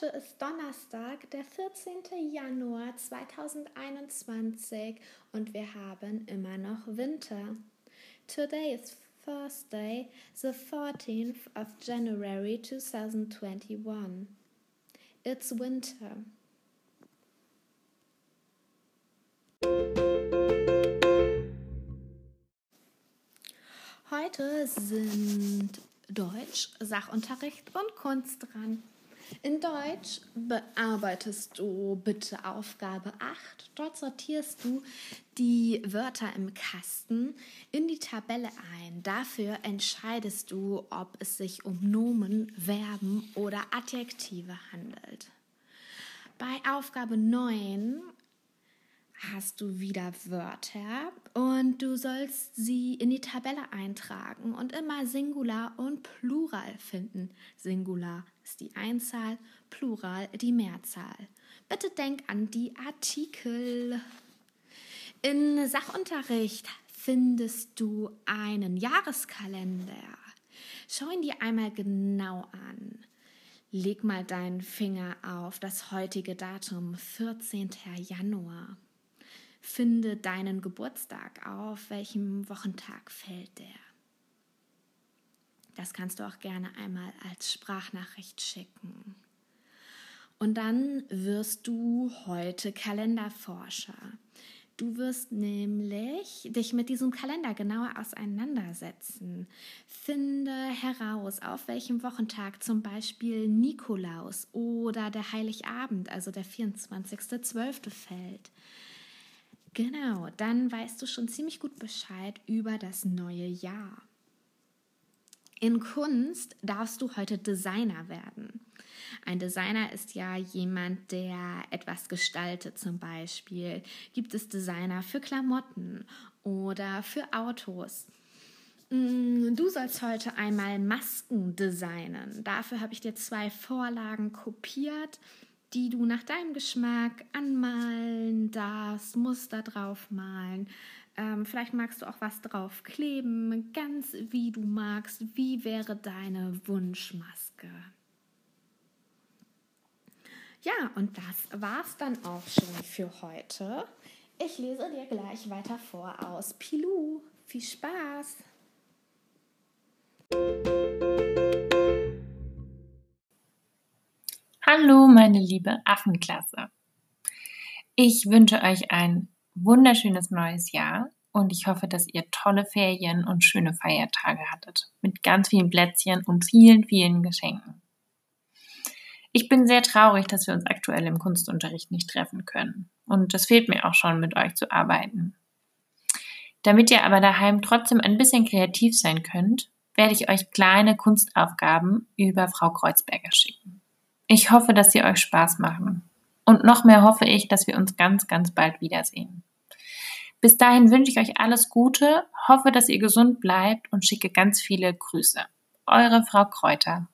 Heute ist Donnerstag, der 14. Januar 2021 und wir haben immer noch Winter. Today is Thursday, the 14th of January 2021. It's winter. Heute sind Deutsch, Sachunterricht und Kunst dran. In Deutsch bearbeitest du bitte Aufgabe 8. Dort sortierst du die Wörter im Kasten in die Tabelle ein. Dafür entscheidest du, ob es sich um Nomen, Verben oder Adjektive handelt. Bei Aufgabe 9 hast du wieder Wörter und du sollst sie in die Tabelle eintragen und immer Singular und Plural finden. Singular ist die Einzahl, Plural die Mehrzahl. Bitte denk an die Artikel. In Sachunterricht findest du einen Jahreskalender. Schau ihn dir einmal genau an. Leg mal deinen Finger auf das heutige Datum, 14. Januar. Finde deinen Geburtstag auf, welchem Wochentag fällt der. Das kannst du auch gerne einmal als Sprachnachricht schicken. Und dann wirst du heute Kalenderforscher. Du wirst nämlich dich mit diesem Kalender genauer auseinandersetzen. Finde heraus, auf welchem Wochentag zum Beispiel Nikolaus oder der Heiligabend, also der 24.12. fällt. Genau, dann weißt du schon ziemlich gut Bescheid über das neue Jahr. In Kunst darfst du heute Designer werden. Ein Designer ist ja jemand, der etwas gestaltet. Zum Beispiel gibt es Designer für Klamotten oder für Autos. Mm, du sollst heute einmal Masken designen. Dafür habe ich dir zwei Vorlagen kopiert die du nach deinem Geschmack anmalen darfst, Muster drauf malen. Ähm, vielleicht magst du auch was drauf kleben, ganz wie du magst. Wie wäre deine Wunschmaske? Ja, und das war's dann auch schon für heute. Ich lese dir gleich weiter vor aus Pilou. Viel Spaß! Hallo, meine liebe Affenklasse. Ich wünsche euch ein wunderschönes neues Jahr und ich hoffe, dass ihr tolle Ferien und schöne Feiertage hattet. Mit ganz vielen Plätzchen und vielen, vielen Geschenken. Ich bin sehr traurig, dass wir uns aktuell im Kunstunterricht nicht treffen können. Und es fehlt mir auch schon, mit euch zu arbeiten. Damit ihr aber daheim trotzdem ein bisschen kreativ sein könnt, werde ich euch kleine Kunstaufgaben über Frau Kreuzberger schicken. Ich hoffe, dass sie euch Spaß machen. Und noch mehr hoffe ich, dass wir uns ganz, ganz bald wiedersehen. Bis dahin wünsche ich euch alles Gute, hoffe, dass ihr gesund bleibt und schicke ganz viele Grüße. Eure Frau Kräuter.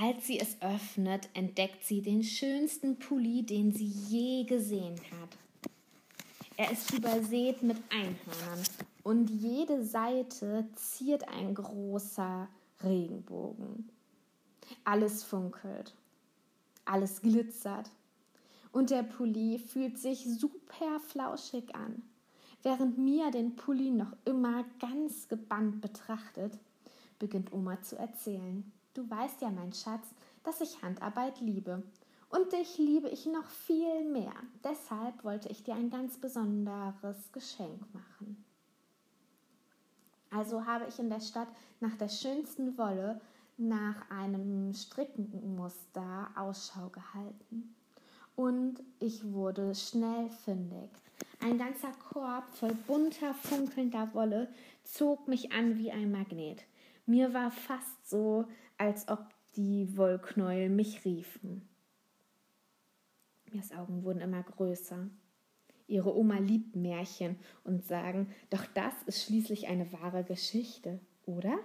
Als sie es öffnet, entdeckt sie den schönsten Pulli, den sie je gesehen hat. Er ist übersät mit Einhörnern und jede Seite ziert ein großer Regenbogen. Alles funkelt, alles glitzert und der Pulli fühlt sich super flauschig an. Während Mia den Pulli noch immer ganz gebannt betrachtet, beginnt Oma zu erzählen. Du weißt ja, mein Schatz, dass ich Handarbeit liebe. Und dich liebe ich noch viel mehr. Deshalb wollte ich dir ein ganz besonderes Geschenk machen. Also habe ich in der Stadt nach der schönsten Wolle, nach einem Strickenmuster Ausschau gehalten. Und ich wurde schnell fündig. Ein ganzer Korb voll bunter, funkelnder Wolle zog mich an wie ein Magnet. Mir war fast so, als ob die Wollknäuel mich riefen. Mias Augen wurden immer größer. Ihre Oma liebt Märchen und sagen, doch das ist schließlich eine wahre Geschichte, oder?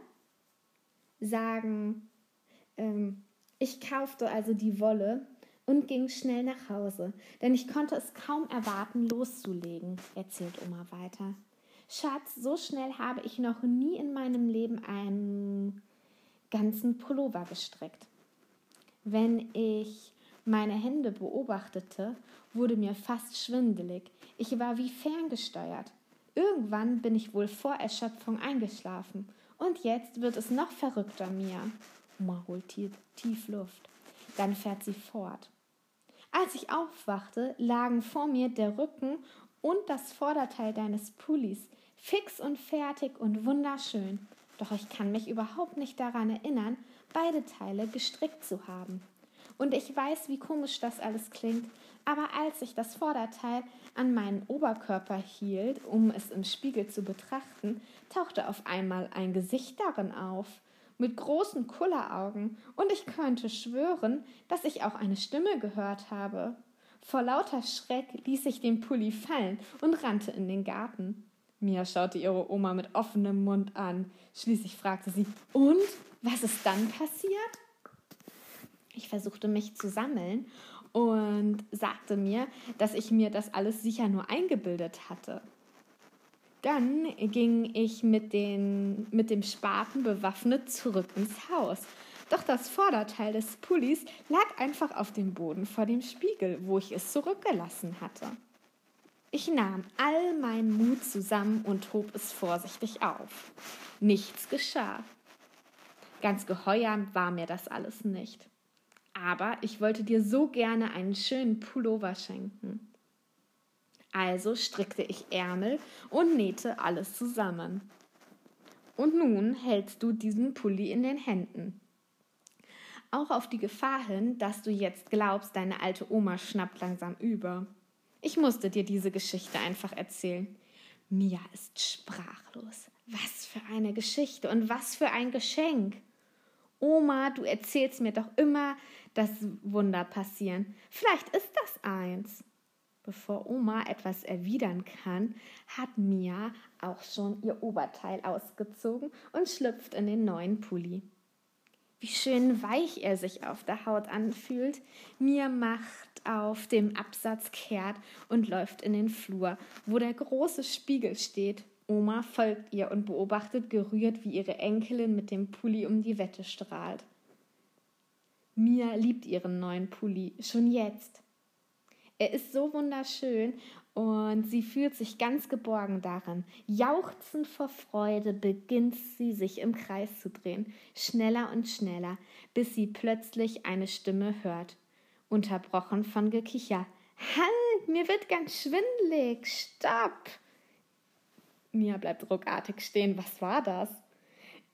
Sagen, Ähm, ich kaufte also die Wolle und ging schnell nach Hause, denn ich konnte es kaum erwarten, loszulegen, erzählt Oma weiter. Schatz, so schnell habe ich noch nie in meinem Leben einen ganzen Pullover gestrickt. Wenn ich meine Hände beobachtete, wurde mir fast schwindelig. Ich war wie ferngesteuert. Irgendwann bin ich wohl vor Erschöpfung eingeschlafen. Und jetzt wird es noch verrückter, Mia. Oma holt tief Luft. Dann fährt sie fort. Als ich aufwachte, lagen vor mir der Rücken und das Vorderteil deines Pullis, fix und fertig und wunderschön. Doch ich kann mich überhaupt nicht daran erinnern, beide Teile gestrickt zu haben. Und ich weiß, wie komisch das alles klingt, aber als ich das Vorderteil an meinen Oberkörper hielt, um es im Spiegel zu betrachten, tauchte auf einmal ein Gesicht darin auf, mit großen Kulleraugen, und ich könnte schwören, dass ich auch eine Stimme gehört habe. Vor lauter Schreck ließ ich den Pulli fallen und rannte in den Garten. Mia schaute ihre Oma mit offenem Mund an. Schließlich fragte sie: Und? Was ist dann passiert? Ich versuchte mich zu sammeln und sagte mir, dass ich mir das alles sicher nur eingebildet hatte. Dann ging ich mit, den, mit dem Spaten bewaffnet zurück ins Haus. Doch das Vorderteil des Pullis lag einfach auf dem Boden vor dem Spiegel, wo ich es zurückgelassen hatte. Ich nahm all meinen Mut zusammen und hob es vorsichtig auf. Nichts geschah. Ganz geheuer war mir das alles nicht aber ich wollte dir so gerne einen schönen Pullover schenken. Also strickte ich Ärmel und nähte alles zusammen. Und nun hältst du diesen Pulli in den Händen. Auch auf die Gefahr hin, dass du jetzt glaubst, deine alte Oma schnappt langsam über. Ich musste dir diese Geschichte einfach erzählen. Mia ist sprachlos. Was für eine Geschichte und was für ein Geschenk. Oma, du erzählst mir doch immer, dass Wunder passieren. Vielleicht ist das eins. Bevor Oma etwas erwidern kann, hat Mia auch schon ihr Oberteil ausgezogen und schlüpft in den neuen Pulli. Wie schön weich er sich auf der Haut anfühlt. Mia macht auf dem Absatz kehrt und läuft in den Flur, wo der große Spiegel steht Oma folgt ihr und beobachtet gerührt, wie ihre Enkelin mit dem Pulli um die Wette strahlt. Mia liebt ihren neuen Pulli, schon jetzt. Er ist so wunderschön und sie fühlt sich ganz geborgen darin. Jauchzend vor Freude beginnt sie sich im Kreis zu drehen, schneller und schneller, bis sie plötzlich eine Stimme hört, unterbrochen von Gekicher. Halt, mir wird ganz schwindlig. Stopp! Mia bleibt ruckartig stehen. Was war das?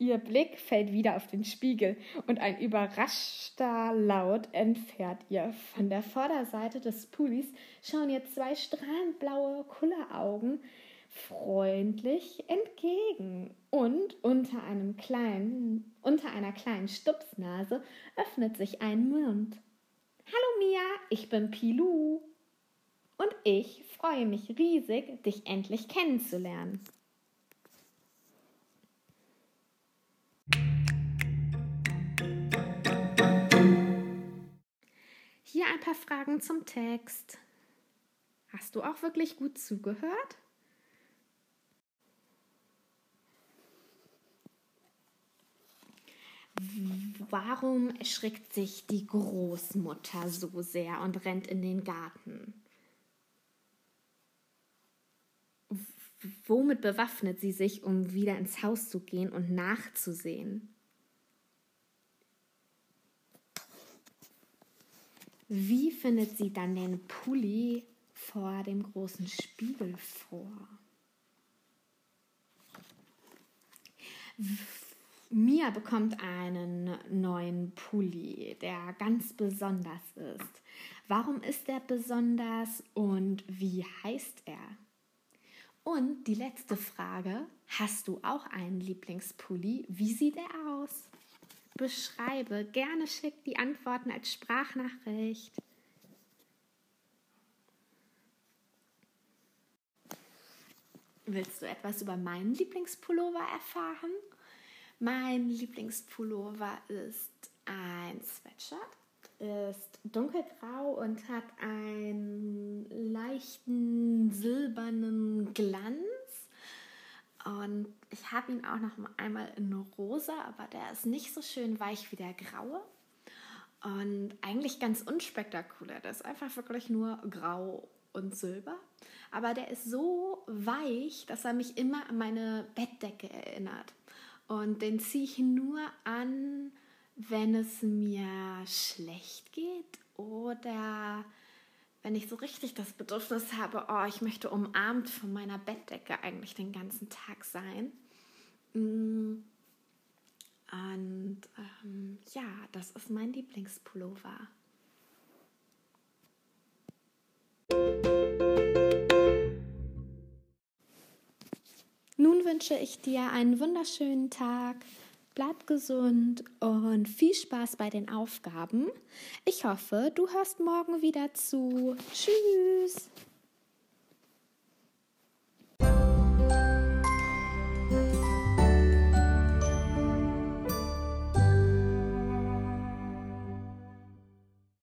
Ihr Blick fällt wieder auf den Spiegel und ein überraschter Laut entfährt ihr. Von der Vorderseite des Pullis schauen ihr zwei strahlend blaue Kulleraugen freundlich entgegen. Und unter einem kleinen, unter einer kleinen Stupsnase öffnet sich ein Mund. Hallo Mia, ich bin Pilou. Und ich freue mich riesig, dich endlich kennenzulernen. Paar Fragen zum Text. Hast du auch wirklich gut zugehört? Warum erschrickt sich die Großmutter so sehr und rennt in den Garten? Womit bewaffnet sie sich, um wieder ins Haus zu gehen und nachzusehen? Wie findet sie dann den Pulli vor dem großen Spiegel vor? Mia bekommt einen neuen Pulli, der ganz besonders ist. Warum ist er besonders und wie heißt er? Und die letzte Frage, hast du auch einen Lieblingspulli? Wie sieht er aus? Beschreibe, gerne schick die Antworten als Sprachnachricht. Willst du etwas über meinen Lieblingspullover erfahren? Mein Lieblingspullover ist ein Sweatshirt, ist dunkelgrau und hat einen leichten silbernen Glanz. Und ich habe ihn auch noch einmal in rosa, aber der ist nicht so schön weich wie der graue. Und eigentlich ganz unspektakulär. Der ist einfach wirklich nur grau und silber. Aber der ist so weich, dass er mich immer an meine Bettdecke erinnert. Und den ziehe ich nur an, wenn es mir schlecht geht oder wenn ich so richtig das Bedürfnis habe, oh, ich möchte umarmt von meiner Bettdecke eigentlich den ganzen Tag sein. Mm. Und ähm, ja, das ist mein Lieblingspullover. Nun wünsche ich dir einen wunderschönen Tag. Bleib gesund und viel Spaß bei den Aufgaben. Ich hoffe, du hörst morgen wieder zu. Tschüss.